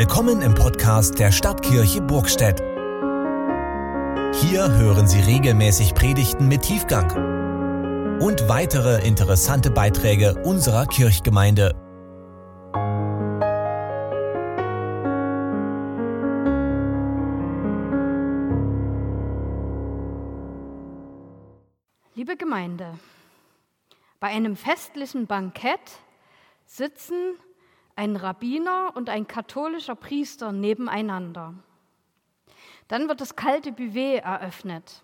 Willkommen im Podcast der Stadtkirche Burgstedt. Hier hören Sie regelmäßig Predigten mit Tiefgang und weitere interessante Beiträge unserer Kirchgemeinde. Liebe Gemeinde, bei einem festlichen Bankett sitzen ein Rabbiner und ein katholischer Priester nebeneinander. Dann wird das kalte Buffet eröffnet.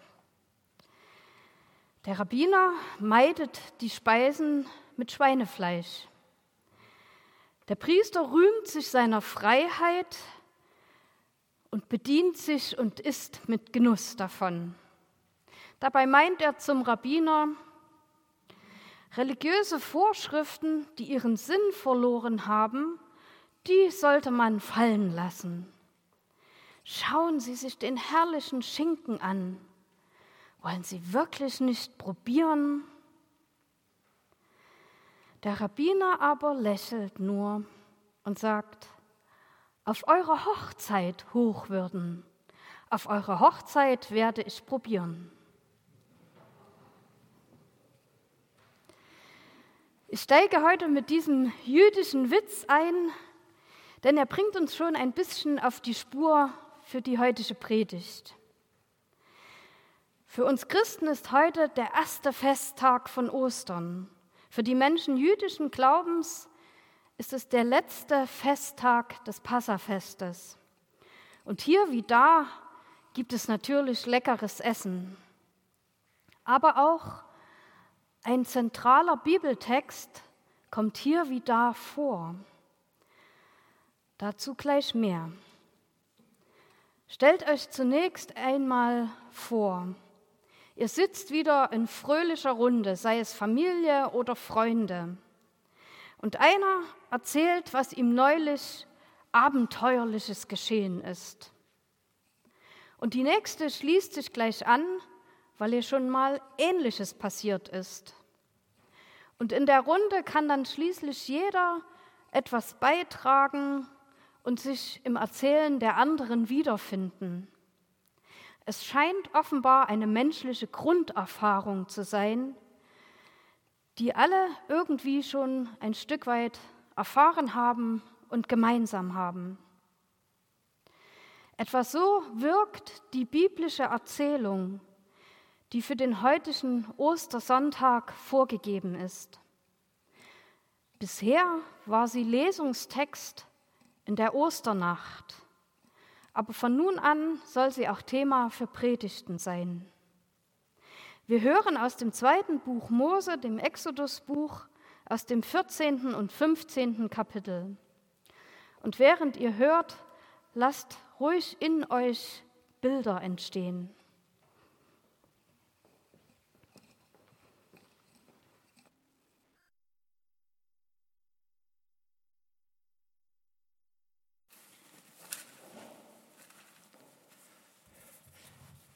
Der Rabbiner meidet die Speisen mit Schweinefleisch. Der Priester rühmt sich seiner Freiheit und bedient sich und isst mit Genuss davon. Dabei meint er zum Rabbiner, Religiöse Vorschriften, die ihren Sinn verloren haben, die sollte man fallen lassen. Schauen Sie sich den herrlichen Schinken an. Wollen Sie wirklich nicht probieren? Der Rabbiner aber lächelt nur und sagt, auf eure Hochzeit hochwürden, auf eure Hochzeit werde ich probieren. Ich steige heute mit diesem jüdischen Witz ein, denn er bringt uns schon ein bisschen auf die Spur für die heutige Predigt. Für uns Christen ist heute der erste Festtag von Ostern. Für die Menschen jüdischen Glaubens ist es der letzte Festtag des Passafestes. Und hier wie da gibt es natürlich leckeres Essen, aber auch ein zentraler Bibeltext kommt hier wie da vor. Dazu gleich mehr. Stellt euch zunächst einmal vor, ihr sitzt wieder in fröhlicher Runde, sei es Familie oder Freunde. Und einer erzählt, was ihm neulich Abenteuerliches geschehen ist. Und die nächste schließt sich gleich an, weil ihr schon mal Ähnliches passiert ist. Und in der Runde kann dann schließlich jeder etwas beitragen und sich im Erzählen der anderen wiederfinden. Es scheint offenbar eine menschliche Grunderfahrung zu sein, die alle irgendwie schon ein Stück weit erfahren haben und gemeinsam haben. Etwa so wirkt die biblische Erzählung die für den heutigen Ostersonntag vorgegeben ist. Bisher war sie Lesungstext in der Osternacht, aber von nun an soll sie auch Thema für Predigten sein. Wir hören aus dem zweiten Buch Mose, dem Exodusbuch, aus dem 14. und 15. Kapitel. Und während ihr hört, lasst ruhig in euch Bilder entstehen.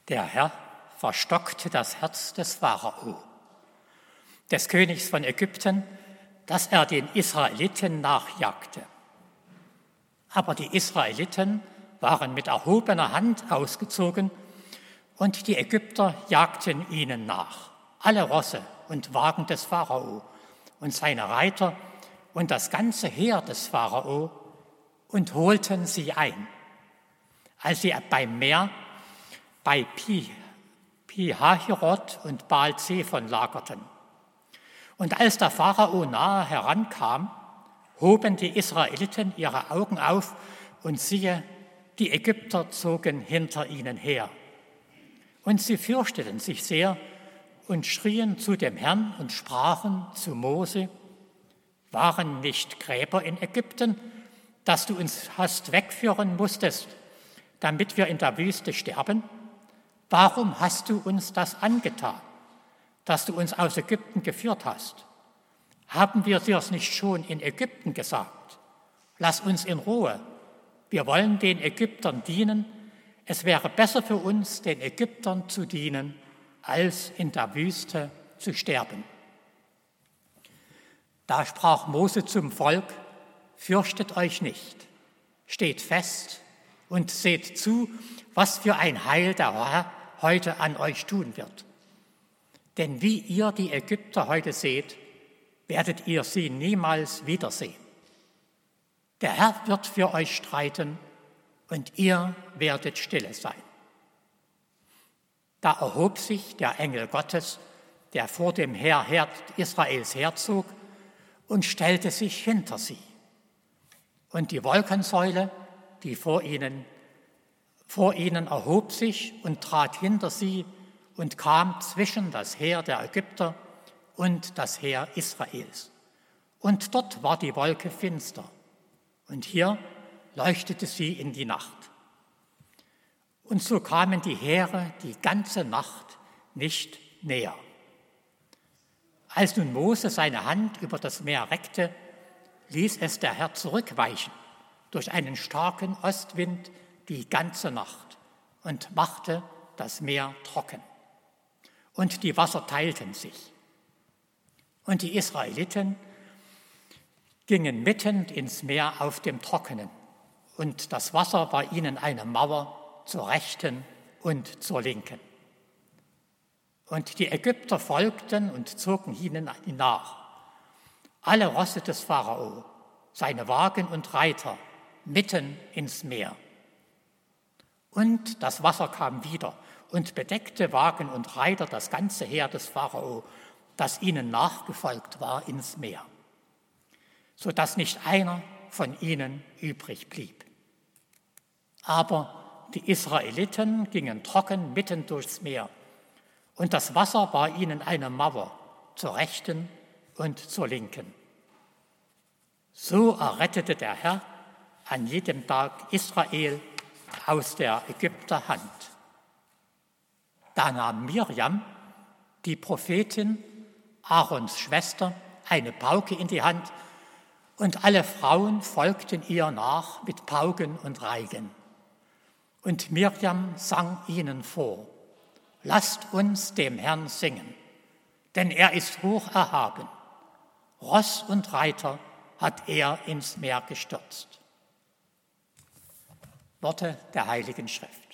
Der Herr verstockte das Herz des Pharao, des Königs von Ägypten, dass er den Israeliten nachjagte. Aber die Israeliten waren mit erhobener Hand ausgezogen und die Ägypter jagten ihnen nach, alle Rosse und Wagen des Pharao und seine Reiter und das ganze Heer des Pharao und holten sie ein. Als sie beim Meer bei Pi, Pihahirot und Baal Zephon lagerten. Und als der Pharao nahe herankam, hoben die Israeliten ihre Augen auf und siehe, die Ägypter zogen hinter ihnen her. Und sie fürchteten sich sehr und schrien zu dem Herrn und sprachen zu Mose, waren nicht Gräber in Ägypten, dass du uns hast wegführen musstest, damit wir in der Wüste sterben? Warum hast du uns das angetan, dass du uns aus Ägypten geführt hast? Haben wir dir es nicht schon in Ägypten gesagt? Lass uns in Ruhe. Wir wollen den Ägyptern dienen. Es wäre besser für uns, den Ägyptern zu dienen, als in der Wüste zu sterben. Da sprach Mose zum Volk, fürchtet euch nicht, Steht fest und seht zu, was für ein Heil der heute an euch tun wird. Denn wie ihr die Ägypter heute seht, werdet ihr sie niemals wiedersehen. Der Herr wird für euch streiten und ihr werdet stille sein. Da erhob sich der Engel Gottes, der vor dem Heer Israels herzog, und stellte sich hinter sie. Und die Wolkensäule, die vor ihnen, vor ihnen erhob sich und trat hinter sie und kam zwischen das Heer der Ägypter und das Heer Israels. Und dort war die Wolke finster. Und hier leuchtete sie in die Nacht. Und so kamen die Heere die ganze Nacht nicht näher. Als nun Mose seine Hand über das Meer reckte, ließ es der Herr zurückweichen durch einen starken Ostwind die ganze Nacht und machte das Meer trocken. Und die Wasser teilten sich. Und die Israeliten gingen mitten ins Meer auf dem Trockenen. Und das Wasser war ihnen eine Mauer zur Rechten und zur Linken. Und die Ägypter folgten und zogen ihnen nach. Alle Rosse des Pharao, seine Wagen und Reiter, mitten ins Meer. Und das Wasser kam wieder und bedeckte Wagen und Reiter das ganze Heer des Pharao, das ihnen nachgefolgt war, ins Meer, sodass nicht einer von ihnen übrig blieb. Aber die Israeliten gingen trocken mitten durchs Meer und das Wasser war ihnen eine Mauer zur rechten und zur linken. So errettete der Herr an jedem Tag Israel aus der Ägypter Hand. Da nahm Mirjam, die Prophetin, Aarons Schwester, eine Pauke in die Hand und alle Frauen folgten ihr nach mit Pauken und Reigen. Und Mirjam sang ihnen vor. Lasst uns dem Herrn singen, denn er ist hoch erhaben. Ross und Reiter hat er ins Meer gestürzt. Worte der Heiligen Schrift.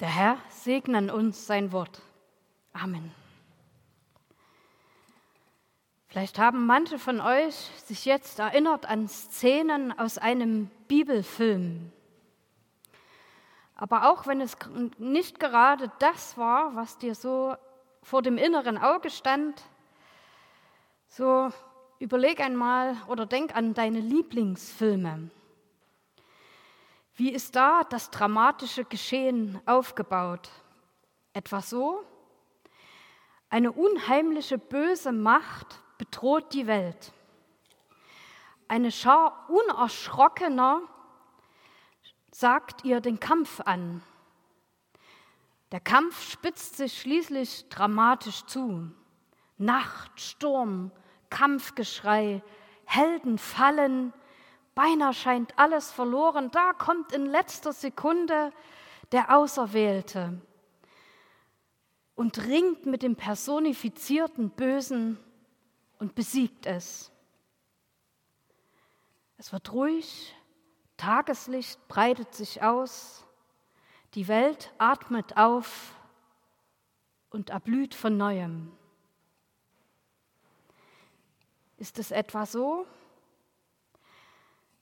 Der Herr segne uns sein Wort. Amen. Vielleicht haben manche von euch sich jetzt erinnert an Szenen aus einem Bibelfilm. Aber auch wenn es nicht gerade das war, was dir so vor dem inneren Auge stand, so überleg einmal oder denk an deine Lieblingsfilme. Wie ist da das dramatische Geschehen aufgebaut? Etwa so? Eine unheimliche böse Macht bedroht die Welt. Eine Schar Unerschrockener sagt ihr den Kampf an. Der Kampf spitzt sich schließlich dramatisch zu. Nacht, Sturm, Kampfgeschrei, Helden fallen, beinahe scheint alles verloren. Da kommt in letzter Sekunde der Auserwählte und ringt mit dem personifizierten Bösen und besiegt es. Es wird ruhig, Tageslicht breitet sich aus, die Welt atmet auf und erblüht von neuem. Ist es etwa so?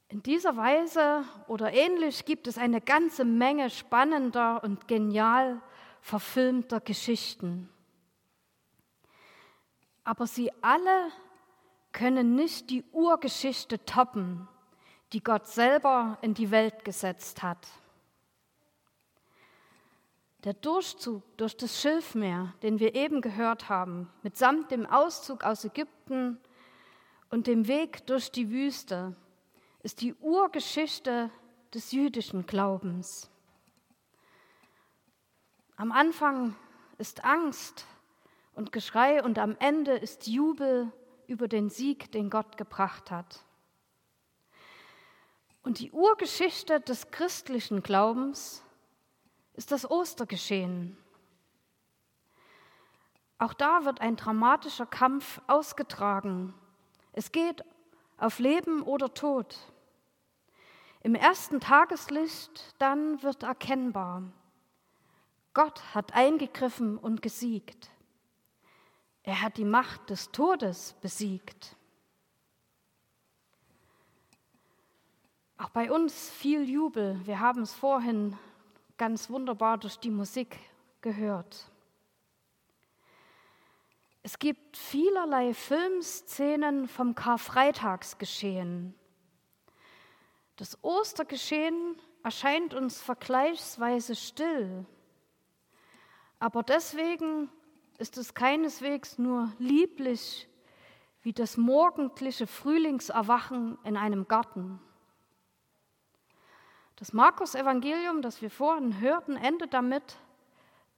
In dieser Weise oder ähnlich gibt es eine ganze Menge spannender und genial verfilmter Geschichten. Aber sie alle können nicht die Urgeschichte toppen, die Gott selber in die Welt gesetzt hat. Der Durchzug durch das Schilfmeer, den wir eben gehört haben, mitsamt dem Auszug aus Ägypten und dem Weg durch die Wüste, ist die Urgeschichte des jüdischen Glaubens. Am Anfang ist Angst und Geschrei und am Ende ist Jubel über den Sieg, den Gott gebracht hat. Und die Urgeschichte des christlichen Glaubens ist das Ostergeschehen. Auch da wird ein dramatischer Kampf ausgetragen. Es geht auf Leben oder Tod. Im ersten Tageslicht dann wird erkennbar, Gott hat eingegriffen und gesiegt. Er hat die Macht des Todes besiegt. Auch bei uns viel Jubel. Wir haben es vorhin ganz wunderbar durch die Musik gehört. Es gibt vielerlei Filmszenen vom Karfreitagsgeschehen. Das Ostergeschehen erscheint uns vergleichsweise still, aber deswegen ist es keineswegs nur lieblich wie das morgendliche Frühlingserwachen in einem Garten. Das Markus-Evangelium, das wir vorhin hörten, endet damit,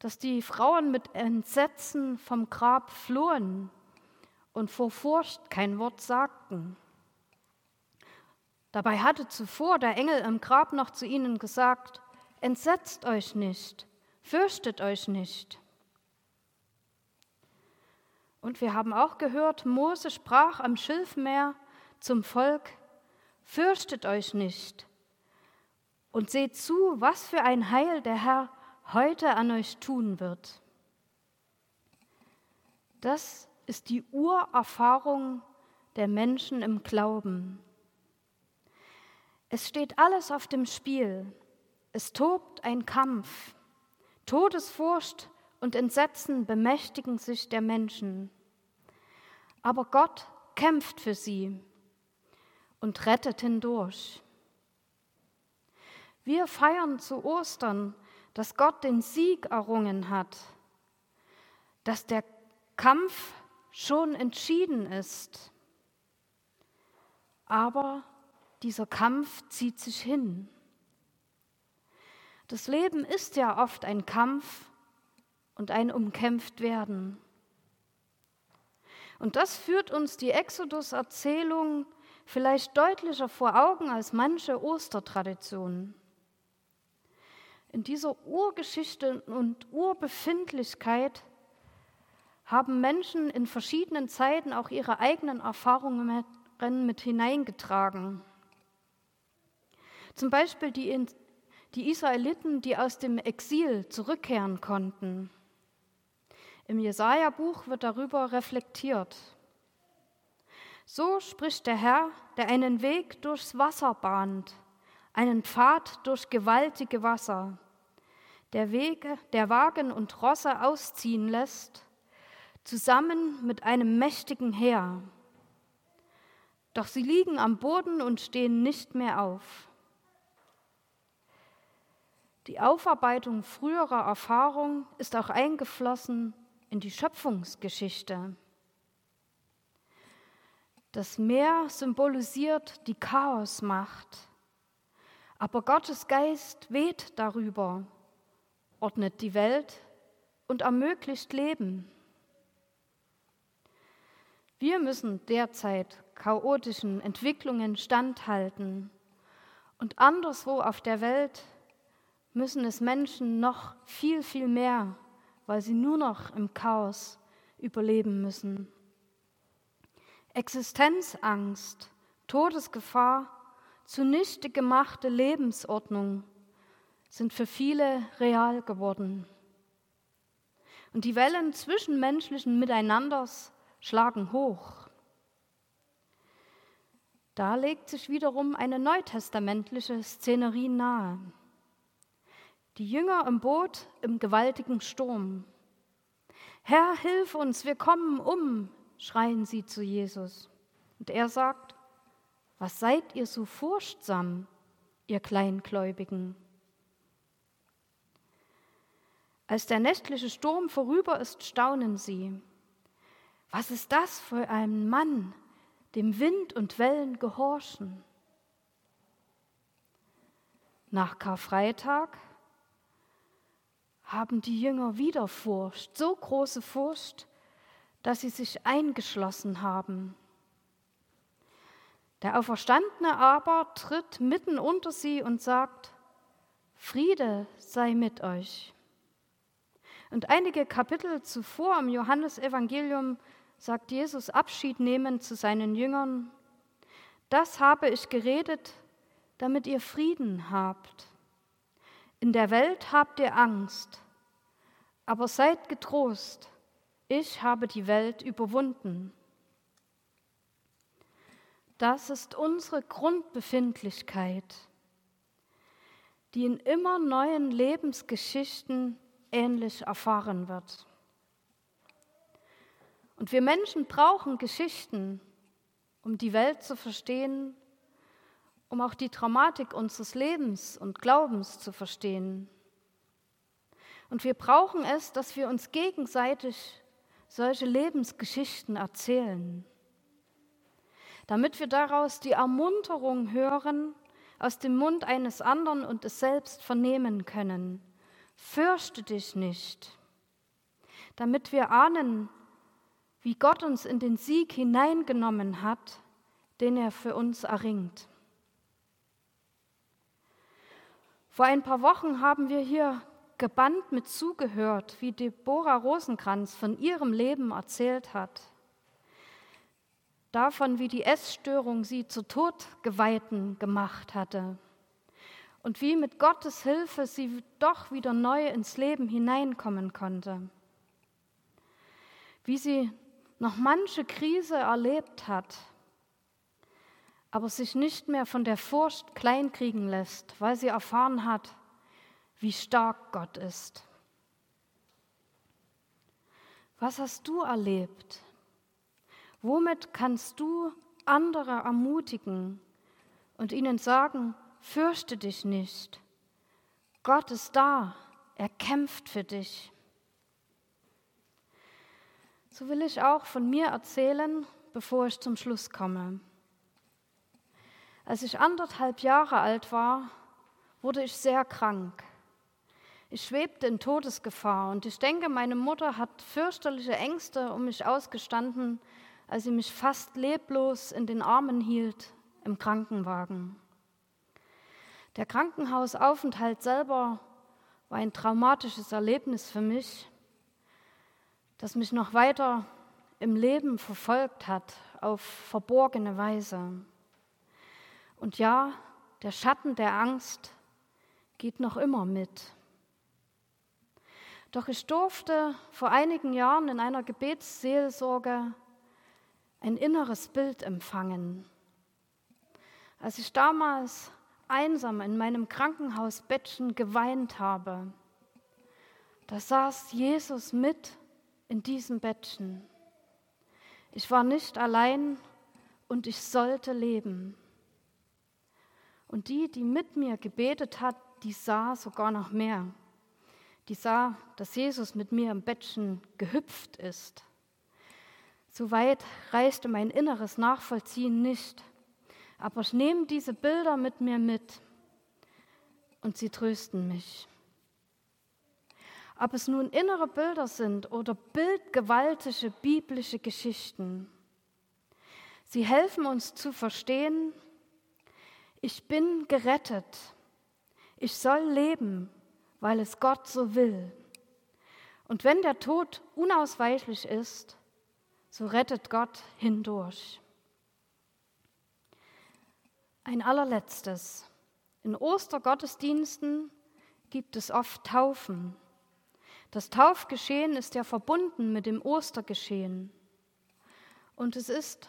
dass die Frauen mit Entsetzen vom Grab flohen und vor Furcht kein Wort sagten. Dabei hatte zuvor der Engel im Grab noch zu ihnen gesagt, Entsetzt euch nicht, fürchtet euch nicht. Und wir haben auch gehört, Mose sprach am Schilfmeer zum Volk, Fürchtet euch nicht und seht zu, was für ein Heil der Herr heute an euch tun wird. Das ist die Urerfahrung der Menschen im Glauben. Es steht alles auf dem Spiel. Es tobt ein Kampf. Todesfurcht und Entsetzen bemächtigen sich der Menschen. Aber Gott kämpft für sie und rettet hindurch. Wir feiern zu Ostern dass Gott den Sieg errungen hat, dass der Kampf schon entschieden ist. Aber dieser Kampf zieht sich hin. Das Leben ist ja oft ein Kampf und ein Umkämpftwerden. Und das führt uns die Exodus-Erzählung vielleicht deutlicher vor Augen als manche Ostertraditionen. In dieser Urgeschichte und Urbefindlichkeit haben Menschen in verschiedenen Zeiten auch ihre eigenen Erfahrungen mit hineingetragen. Zum Beispiel die, die Israeliten, die aus dem Exil zurückkehren konnten. Im Jesaja-Buch wird darüber reflektiert. So spricht der Herr, der einen Weg durchs Wasser bahnt, einen Pfad durch gewaltige Wasser der Wege, der Wagen und Rosse ausziehen lässt, zusammen mit einem mächtigen Heer. Doch sie liegen am Boden und stehen nicht mehr auf. Die Aufarbeitung früherer Erfahrung ist auch eingeflossen in die Schöpfungsgeschichte. Das Meer symbolisiert die Chaosmacht, aber Gottes Geist weht darüber ordnet die Welt und ermöglicht Leben. Wir müssen derzeit chaotischen Entwicklungen standhalten und anderswo auf der Welt müssen es Menschen noch viel, viel mehr, weil sie nur noch im Chaos überleben müssen. Existenzangst, Todesgefahr, zunichte gemachte Lebensordnung sind für viele real geworden. Und die Wellen zwischenmenschlichen Miteinanders schlagen hoch. Da legt sich wiederum eine neutestamentliche Szenerie nahe. Die Jünger im Boot im gewaltigen Sturm. Herr, hilf uns, wir kommen um, schreien sie zu Jesus. Und er sagt, was seid ihr so furchtsam, ihr Kleingläubigen? Als der nächtliche Sturm vorüber ist, staunen sie. Was ist das für ein Mann, dem Wind und Wellen gehorchen? Nach Karfreitag haben die Jünger wieder Furcht, so große Furcht, dass sie sich eingeschlossen haben. Der Auferstandene aber tritt mitten unter sie und sagt, Friede sei mit euch. Und einige Kapitel zuvor im Johannesevangelium sagt Jesus Abschied nehmend zu seinen Jüngern, das habe ich geredet, damit ihr Frieden habt. In der Welt habt ihr Angst, aber seid getrost, ich habe die Welt überwunden. Das ist unsere Grundbefindlichkeit, die in immer neuen Lebensgeschichten ähnlich erfahren wird. Und wir Menschen brauchen Geschichten, um die Welt zu verstehen, um auch die Dramatik unseres Lebens und Glaubens zu verstehen. Und wir brauchen es, dass wir uns gegenseitig solche Lebensgeschichten erzählen, damit wir daraus die Ermunterung hören aus dem Mund eines anderen und es selbst vernehmen können. Fürchte dich nicht, damit wir ahnen, wie Gott uns in den Sieg hineingenommen hat, den er für uns erringt. Vor ein paar Wochen haben wir hier gebannt mit zugehört, wie Deborah Rosenkranz von ihrem Leben erzählt hat. Davon, wie die Essstörung sie zu Todgeweihten gemacht hatte und wie mit Gottes Hilfe sie doch wieder neu ins Leben hineinkommen konnte. Wie sie noch manche Krise erlebt hat aber sich nicht mehr von der Furcht kleinkriegen lässt, weil sie erfahren hat, wie stark Gott ist. Was hast du erlebt? Womit kannst du andere ermutigen und ihnen sagen, fürchte dich nicht. Gott ist da, er kämpft für dich. So will ich auch von mir erzählen, bevor ich zum Schluss komme. Als ich anderthalb Jahre alt war, wurde ich sehr krank. Ich schwebte in Todesgefahr und ich denke, meine Mutter hat fürchterliche Ängste um mich ausgestanden, als sie mich fast leblos in den Armen hielt im Krankenwagen. Der Krankenhausaufenthalt selber war ein traumatisches Erlebnis für mich, das mich noch weiter im Leben verfolgt hat auf verborgene Weise. Und ja, der Schatten der Angst geht noch immer mit. Doch ich durfte vor einigen Jahren in einer Gebetsseelsorge ein inneres Bild empfangen. Als ich damals einsam in meinem Krankenhausbettchen geweint habe, da saß Jesus mit in diesem Bettchen. Ich war nicht allein und ich sollte leben. Und die, die mit mir gebetet hat, die sah sogar noch mehr. Die sah, dass Jesus mit mir im Bettchen gehüpft ist. So weit reichte mein inneres Nachvollziehen nicht. Aber ich nehme diese Bilder mit mir mit und sie trösten mich. Ob es nun innere Bilder sind oder bildgewaltige biblische Geschichten, sie helfen uns zu verstehen, ich bin gerettet. Ich soll leben, weil es Gott so will. Und wenn der Tod unausweichlich ist, so rettet Gott hindurch. Ein allerletztes. In Ostergottesdiensten gibt es oft Taufen. Das Taufgeschehen ist ja verbunden mit dem Ostergeschehen. Und es ist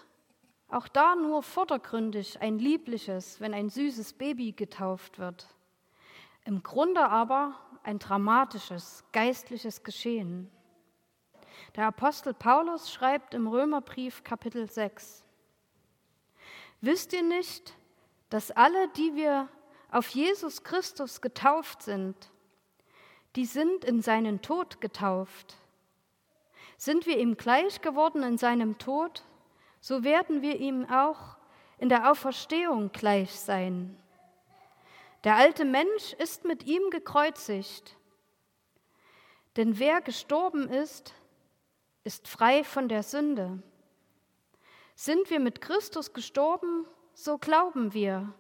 auch da nur vordergründig ein liebliches, wenn ein süßes Baby getauft wird. Im Grunde aber ein dramatisches, geistliches Geschehen. Der Apostel Paulus schreibt im Römerbrief Kapitel 6, Wisst ihr nicht, dass alle, die wir auf Jesus Christus getauft sind, die sind in seinen Tod getauft? Sind wir ihm gleich geworden in seinem Tod? so werden wir ihm auch in der Auferstehung gleich sein. Der alte Mensch ist mit ihm gekreuzigt, denn wer gestorben ist, ist frei von der Sünde. Sind wir mit Christus gestorben, so glauben wir,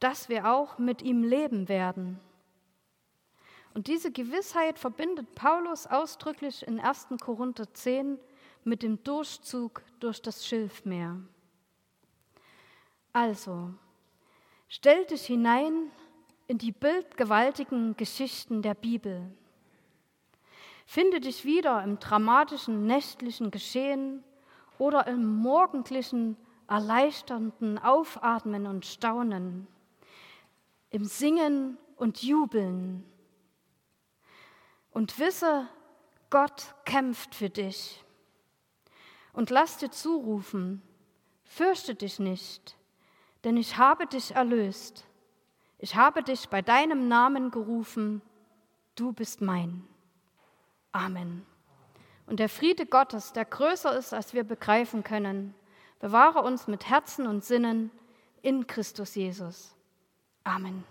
dass wir auch mit ihm leben werden. Und diese Gewissheit verbindet Paulus ausdrücklich in 1. Korinther 10 mit dem Durchzug durch das Schilfmeer. Also, stell dich hinein in die bildgewaltigen Geschichten der Bibel. Finde dich wieder im dramatischen nächtlichen Geschehen oder im morgendlichen erleichternden Aufatmen und Staunen, im Singen und Jubeln. Und wisse, Gott kämpft für dich. Und lass dir zurufen, fürchte dich nicht, denn ich habe dich erlöst. Ich habe dich bei deinem Namen gerufen, du bist mein. Amen. Und der Friede Gottes, der größer ist, als wir begreifen können, bewahre uns mit Herzen und Sinnen in Christus Jesus. Amen.